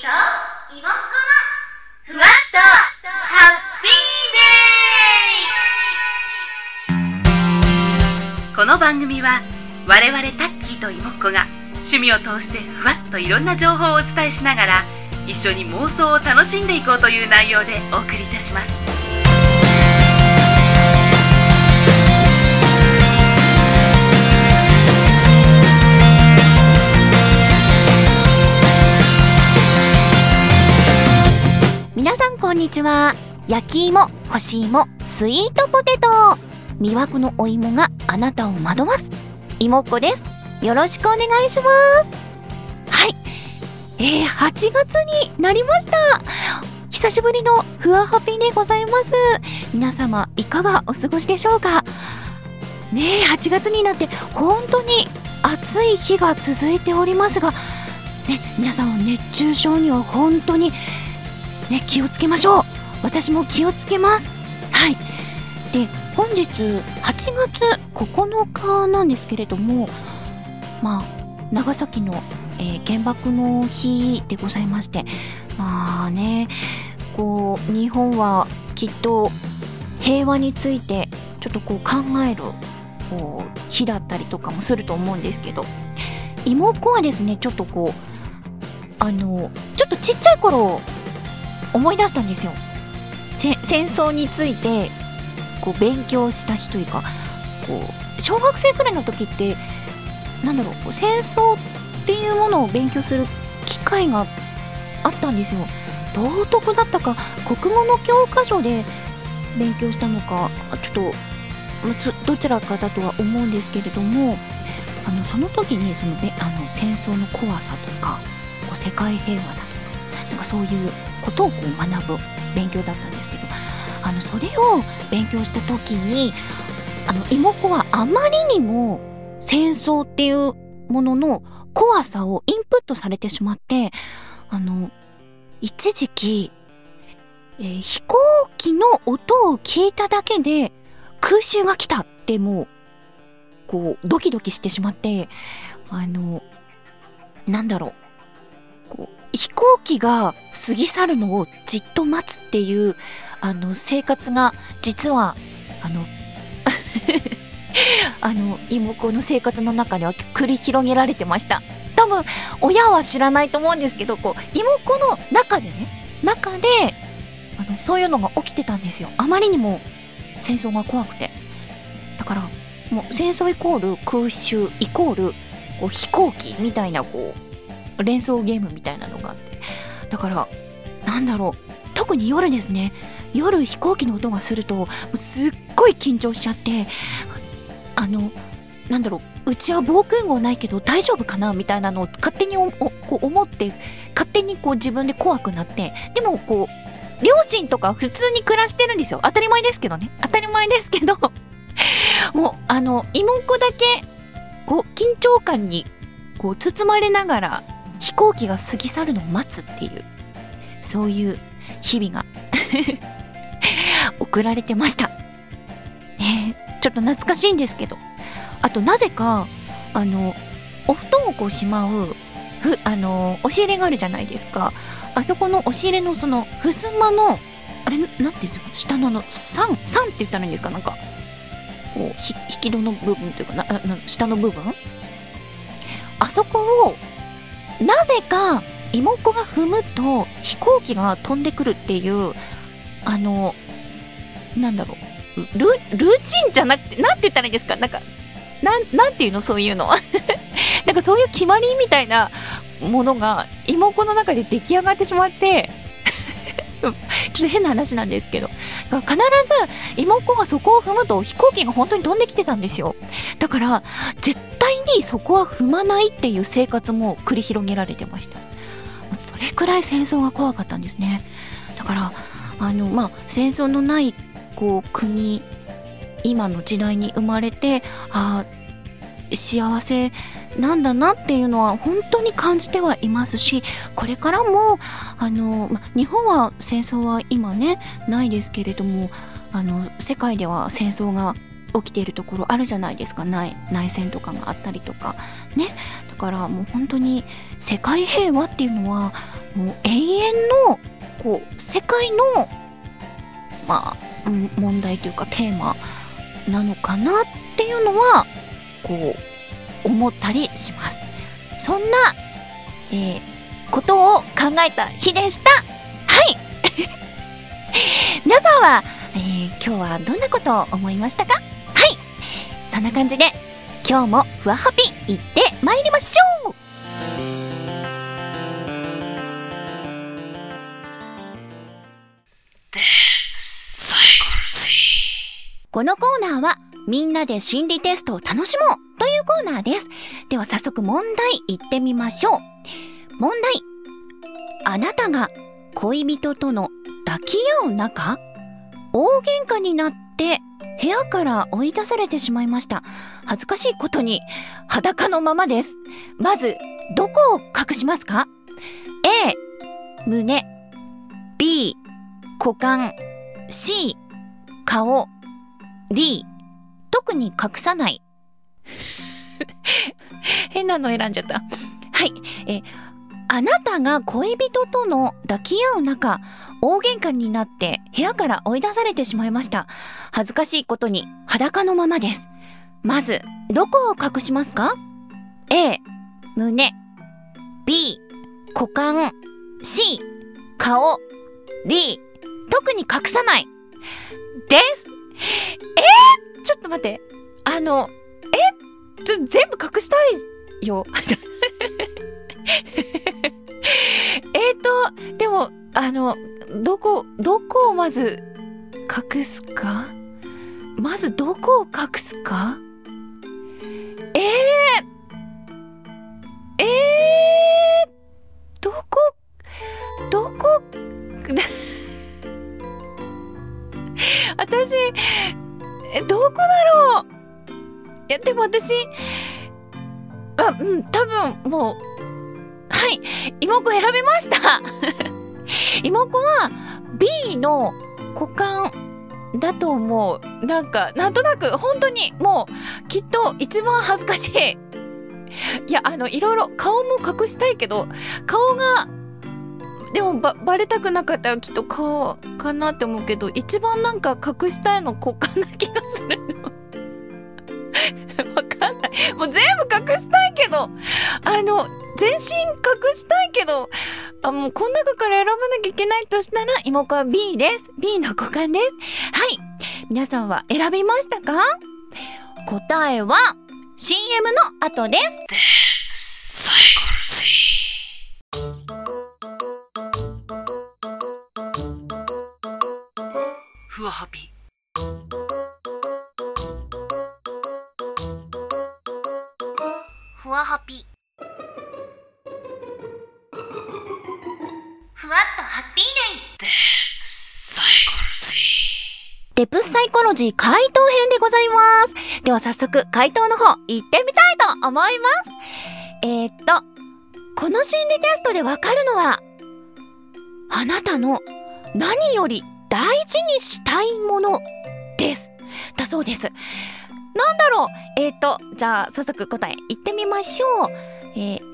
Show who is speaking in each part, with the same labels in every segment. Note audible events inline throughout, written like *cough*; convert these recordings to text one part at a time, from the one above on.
Speaker 1: と妹っ子のふわっとハッピーデ
Speaker 2: この番組は我々タッキーと妹っ子が趣味を通してふわっといろんな情報をお伝えしながら一緒に妄想を楽しんでいこうという内容でお送りいたします。
Speaker 3: にちは。焼き芋干し芋スイートポテト。魅惑のお芋があなたを惑わす。芋っ子です。よろしくお願いします。はい。えー、8月になりました。久しぶりのふわハピでございます。皆様いかがお過ごしでしょうか。ねえ8月になって本当に暑い日が続いておりますがね皆さん熱中症には本当にね、気をつけましょう。私も気をつけます。はい。で本日8月9日なんですけれどもまあ長崎の、えー原爆の日でございましてまあねこう日本はきっと平和についてちょっとこう考えるこう日だったりとかもすると思うんですけど妹はですねちょっとこうあのちょっとちっちゃい頃思い出したんですよ。戦争についてこう勉強した日というかこう小学生くらいの時ってなんだろう戦争っていうものを勉強する機会があったんですよ。道徳だったか国語の教科書で勉強したのかちょっとどちらかだとは思うんですけれどもあのその時にそのあの戦争の怖さとか世界平和だなんかそういうことをこう学ぶ勉強だったんですけどあのそれを勉強した時にあの妹子はあまりにも戦争っていうものの怖さをインプットされてしまってあの一時期、えー飛行機の音を聞いただけで空襲が来たってもうこうドキドキしてしまってあのなんだろう。こう飛行機が過ぎ去るのをじっと待つっていう、あの、生活が、実は、あの、*laughs* あの、妹の生活の中では繰り広げられてました。多分、親は知らないと思うんですけど、こう、妹の中でね、中で、あの、そういうのが起きてたんですよ。あまりにも戦争が怖くて。だから、もう戦争イコール空襲イコールこう飛行機みたいなこう連想ゲームみたいなのがあって。だからなんだろう。特に夜ですね。夜飛行機の音がするとすっごい緊張しちゃってあのなんだろう。うちは防空壕ないけど大丈夫かなみたいなのを勝手におおこう思って勝手にこう自分で怖くなってでもこう両親とか普通に暮らしてるんですよ。当たり前ですけどね。当たり前ですけど *laughs* もうあの妹子だけこう緊張感にこう包まれながら飛行機が過ぎ去るのを待つっていうそういう日々が *laughs* 送られてました。ねえちょっと懐かしいんですけど。あとなぜか、あの、お布団をこうしまう、ふ、あの、押し入れがあるじゃないですか。あそこの押し入れのその、ふすまの、あれ、なんて言うの下のあの、3、3って言ったらいいんですか？なんか、こう、引き戸の部分というかな、なな下の部分？あそこを、なぜか、妹子が踏むと飛行機が飛んでくるっていう、あの、なんだろう、ル、ーチンじゃなくて、なんて言ったらいいんですか？なんか、なん、なんていうの？そういうの。*laughs* なんかそういう決まりみたいなものが妹子の中で出来上がってしまって、*laughs* ちょっと変な話なんですけど、必ず妹子がそこを踏むと飛行機が本当に飛んできてたんですよ。だから、絶にそこは踏まないっていう生活も繰り広げられてました。それくらい戦争が怖かったんですね。だから、あの、まあ、戦争のない、こう、国、今の時代に生まれて、あ、幸せなんだなっていうのは本当に感じてはいますし、これからも、あの、ま日本は戦争は今ね、ないですけれども、あの、世界では戦争が起きているところあるじゃないですか。内内戦とかがあったりとか。ね。だからもう本当に世界平和っていうのはもう永遠のこう世界のまあ問題というかテーマなのかなっていうのはこう思ったりしますそんな、えーことを考えた日でしたはい *laughs* 皆さんは、えー今日はどんなことを思いましたか？んな感じで今日もふわハピ行ってまいりましょうこのコーナーはみんなで心理テストを楽しもうというコーナーです。では早速問題行ってみましょう。問題。あなたが恋人との抱き合う中、大喧嘩になって部屋から追い出されてしまいました。恥ずかしいことに裸のままです。まず、どこを隠しますか ?A、胸。B、股間。C、顔。D、特に隠さない。*laughs* 変なの選んじゃった。はい。えあなたが恋人との抱き合う中、大喧嘩になって部屋から追い出されてしまいました。恥ずかしいことに裸のままです。まず、どこを隠しますか ?A、胸。B、股間。C、顔。D、特に隠さない。です。えー、ちょっと待って。あの、え？ちょ、全部隠したいよ。と、でも、あの、どこ、どこをまず隠すか？まずどこを隠すか？えー、えー、どこ、どこ、*laughs* 私、どこだろう？いや、でも私、あ、うん、多分もう、はい、妹子選びました *laughs* 妹子は B の股間だと思う。なんか、なんとなく、本当にもう、きっと一番恥ずかしい。いや、あの、いろいろ顔も隠したいけど、顔が、でもば、バレたくなかったらきっと顔かなって思うけど、一番なんか隠したいの股間な気がするの。*laughs* わかんない。もう全部隠したいけど、あの、全身隠したいけど、あ、もうこの中から選ばなきゃいけないとしたら、妹子は B です。B の股間です。はい。皆さんは選びましたか？答えは、CM の後です。
Speaker 1: ふわハピふわっとハッピーデイ
Speaker 3: デプサイコロジー回答編でございます。では早速回答の方行ってみたいと思います。えー、っと、この心理テストでわかるのは、あなたの何より大事にしたいものです。だそうです。なんだろう？えー、っと、じゃあ早速答え言ってみましょう。えー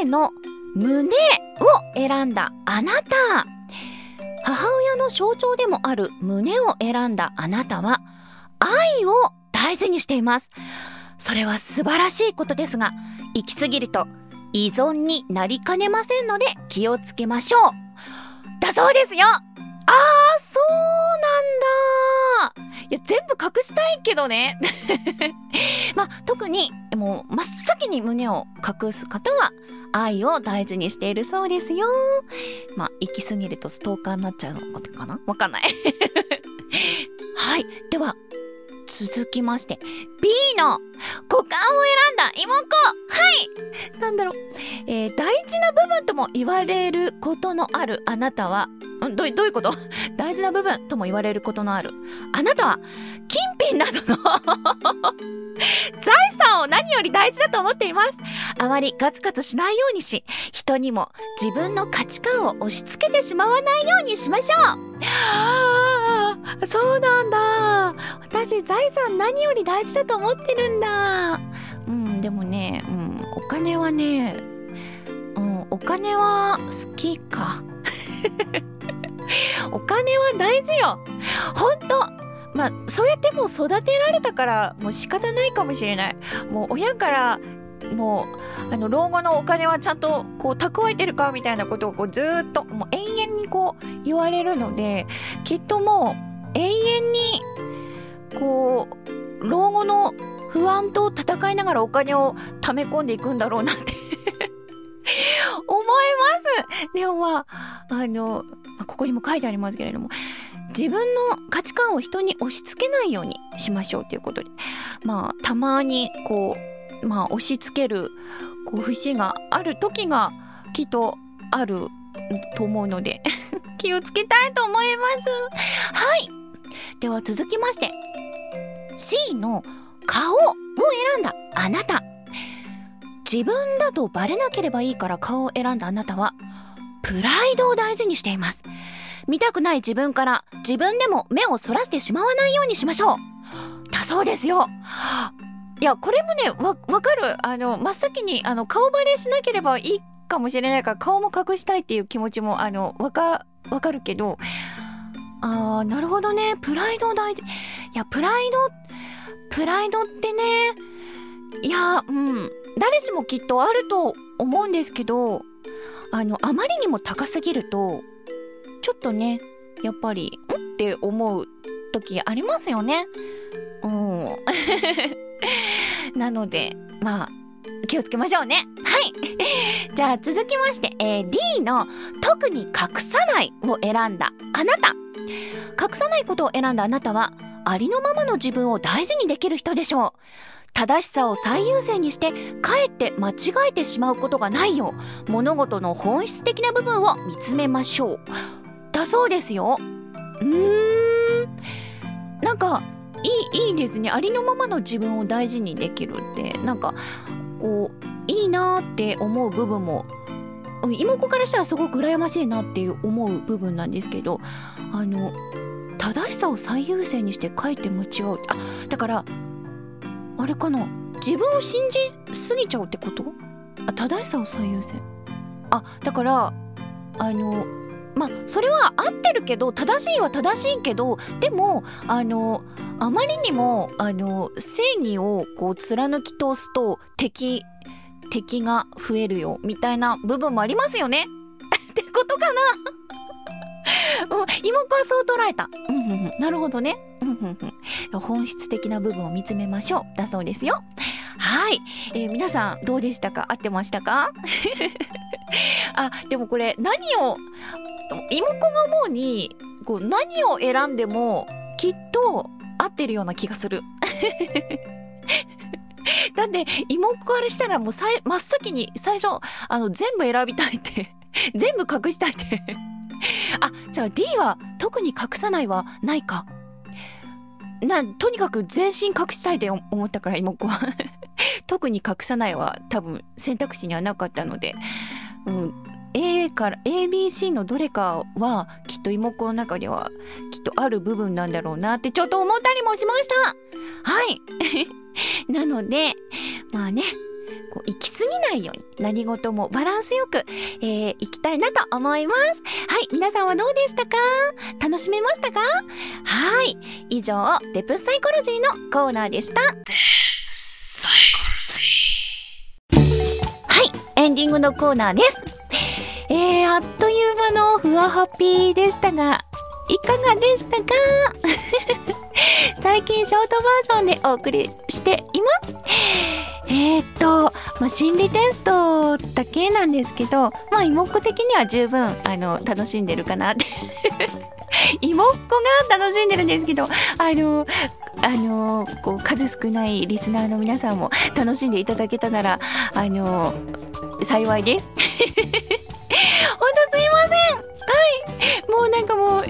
Speaker 3: A の胸を選んだあなた。母親の象徴でもある胸を選んだあなたは愛を大事にしています。それは素晴らしいことですが、行き過ぎると依存になりかねませんので気をつけましょう。だそうですよあー、そうなんだや、全部隠したいけどね。*laughs* まあ、特に、もう、真っ先に胸を隠す方は、愛を大事にしているそうですよ。まあ、行き過ぎるとストーカーになっちゃうのかな？わかんない。*laughs* はい。では、続きまして、B の股間を選んだ妹はいなんだろう。えー大事な部分とも言われることのあるあなたは、どういうこと？*laughs* 大事な部分とも言われることのある。あなたは、金品などの *laughs* 財産を何より大事だと思っています。あまりガツガツしないようにし、人にも自分の価値観を押し付けてしまわないようにしましょう。ああ、そうなんだ。私財産何より大事だと思ってるんだ。うん、でもね、うん、お金金はね、うん、お金は好きか。*laughs* *laughs* お金は大事よ。ほんと。まあ、そうやってもう育てられたから、もう仕方ないかもしれない。もう親から、もう、あの、老後のお金はちゃんと、こう、蓄えてるかみたいなことを、こう、ずっと、もう永遠にこう、言われるので、きっともう、永遠に、こう、老後の不安と戦いながらお金を溜め込んでいくんだろうなって *laughs* 思います。でもまあ、あの、あここにも書いてありますけれども、自分の価値観を人に押し付けないようにしましょうということで、まあ、たまに、こう、まあ、押し付ける、こう、節がある時が、きっとあると思うので、*laughs* 気をつけたいと思います。はい。では続きまして、C の顔を選んだあなた。自分だとバレなければいいから顔を選んだあなたは、プライドを大事にしています。見たくない自分から自分でも目をそらしてしまわないようにしましょう。だそうですよ。いや、これもね、わ、わかる。あの、真っ先に、あの、顔バレしなければいいかもしれないから、顔も隠したいっていう気持ちも、あの、わか、わかるけど、あー、なるほどね。プライド大事。いや、プライド、プライドってね、いや、うん。誰しもきっとあると思うんですけど、あの、あまりにも高すぎると、ちょっとね、やっぱり、ん？って思う時ありますよね。うん。*laughs* なので、まあ、気をつけましょうね。はい。*laughs* じゃあ続きまして、えー D の特に隠さないを選んだあなた。隠さないことを選んだあなたは、ありのままの自分を大事にできる人でしょう。正しさを最優先にして、かえって間違えてしまうことがないよう、物事の本質的な部分を見つめましょう。だそうですよ。うーん。なんか、いい、いいですね。ありのままの自分を大事にできるって、なんか、こう、いいなって思う部分も、妹からしたらすごく羨ましいなっていう思う部分なんですけど、あの、正しさを最優先にしてかえって間違う。あ、だから、あれかな？自分を信じすぎちゃうってこと？あ、正しさを最優先。あ、だから、あの、まあ、それは合ってるけど、正しいは正しいけど、でも、あの、あまりにも、あの、正義をこう貫き通すと敵、敵が増えるよ、みたいな部分もありますよね *laughs* ってことかな？*laughs* うん、妹子はそう捉えた。うんうんうん、なるほどね。本質的な部分を見つめましょう。だそうですよ。はい。えー皆さん、どうでしたか？合ってましたか？*laughs* あ、でもこれ、何を、妹子が思うに、こう、何を選んでも、きっと、合ってるような気がする。*laughs* だって、妹子からしたらもうさい、真っ先に、最初、あの、全部選びたいって、*laughs* 全部隠したいって。あ、じゃあ D は、特に隠さないはないか。な、とにかく全身隠したいで思ったから、妹は。*laughs* 特に隠さないは多分選択肢にはなかったので、うん、A から ABC のどれかはきっと妹の中ではきっとある部分なんだろうなってちょっと思ったりもしました。はい。*laughs* なのでまあね。こう行き過ぎないように何事もバランスよく、えー、行きたいなと思います。はい皆さんはどうでしたか？楽しめましたか？はい以上デプサイコロジーのコーナーでした。はい、エンディングのコーナーです。えー、あっという間のふわハッピーでしたが、いかがでしたか？*laughs* 最近ショートバージョンでお送りしています。えー、っと、まあ、心理テストだけなんですけど、まあ、妹子的には十分、あの、楽しんでるかなって。*laughs* 妹子が楽しんでるんですけど、あの、あの、こう、数少ないリスナーの皆さんも楽しんでいただけたなら、あの、幸いです。ほんとすいませんはい。もうなんかもう、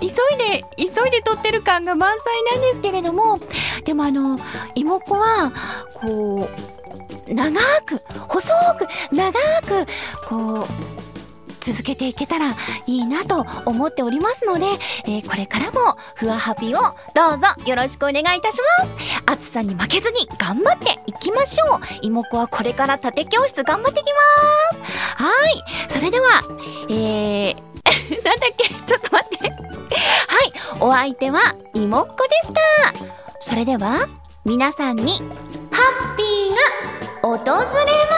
Speaker 3: 急いで、急いで撮ってる感が満載なんですけれども、でもあの、妹子は、こう、長く、細く、長く、こう、続けていけたらいいなと思っておりますので、えーこれからもふわハピをどうぞよろしくお願いいたします。暑さに負けずに頑張っていきましょう。妹子はこれから盾教室頑張ってきます。はい。それでは、えー、*laughs* なんだっけ？ちょっと待って。はい。お相手は妹子でした。それでは、皆さんに、ハッピーが訪れます。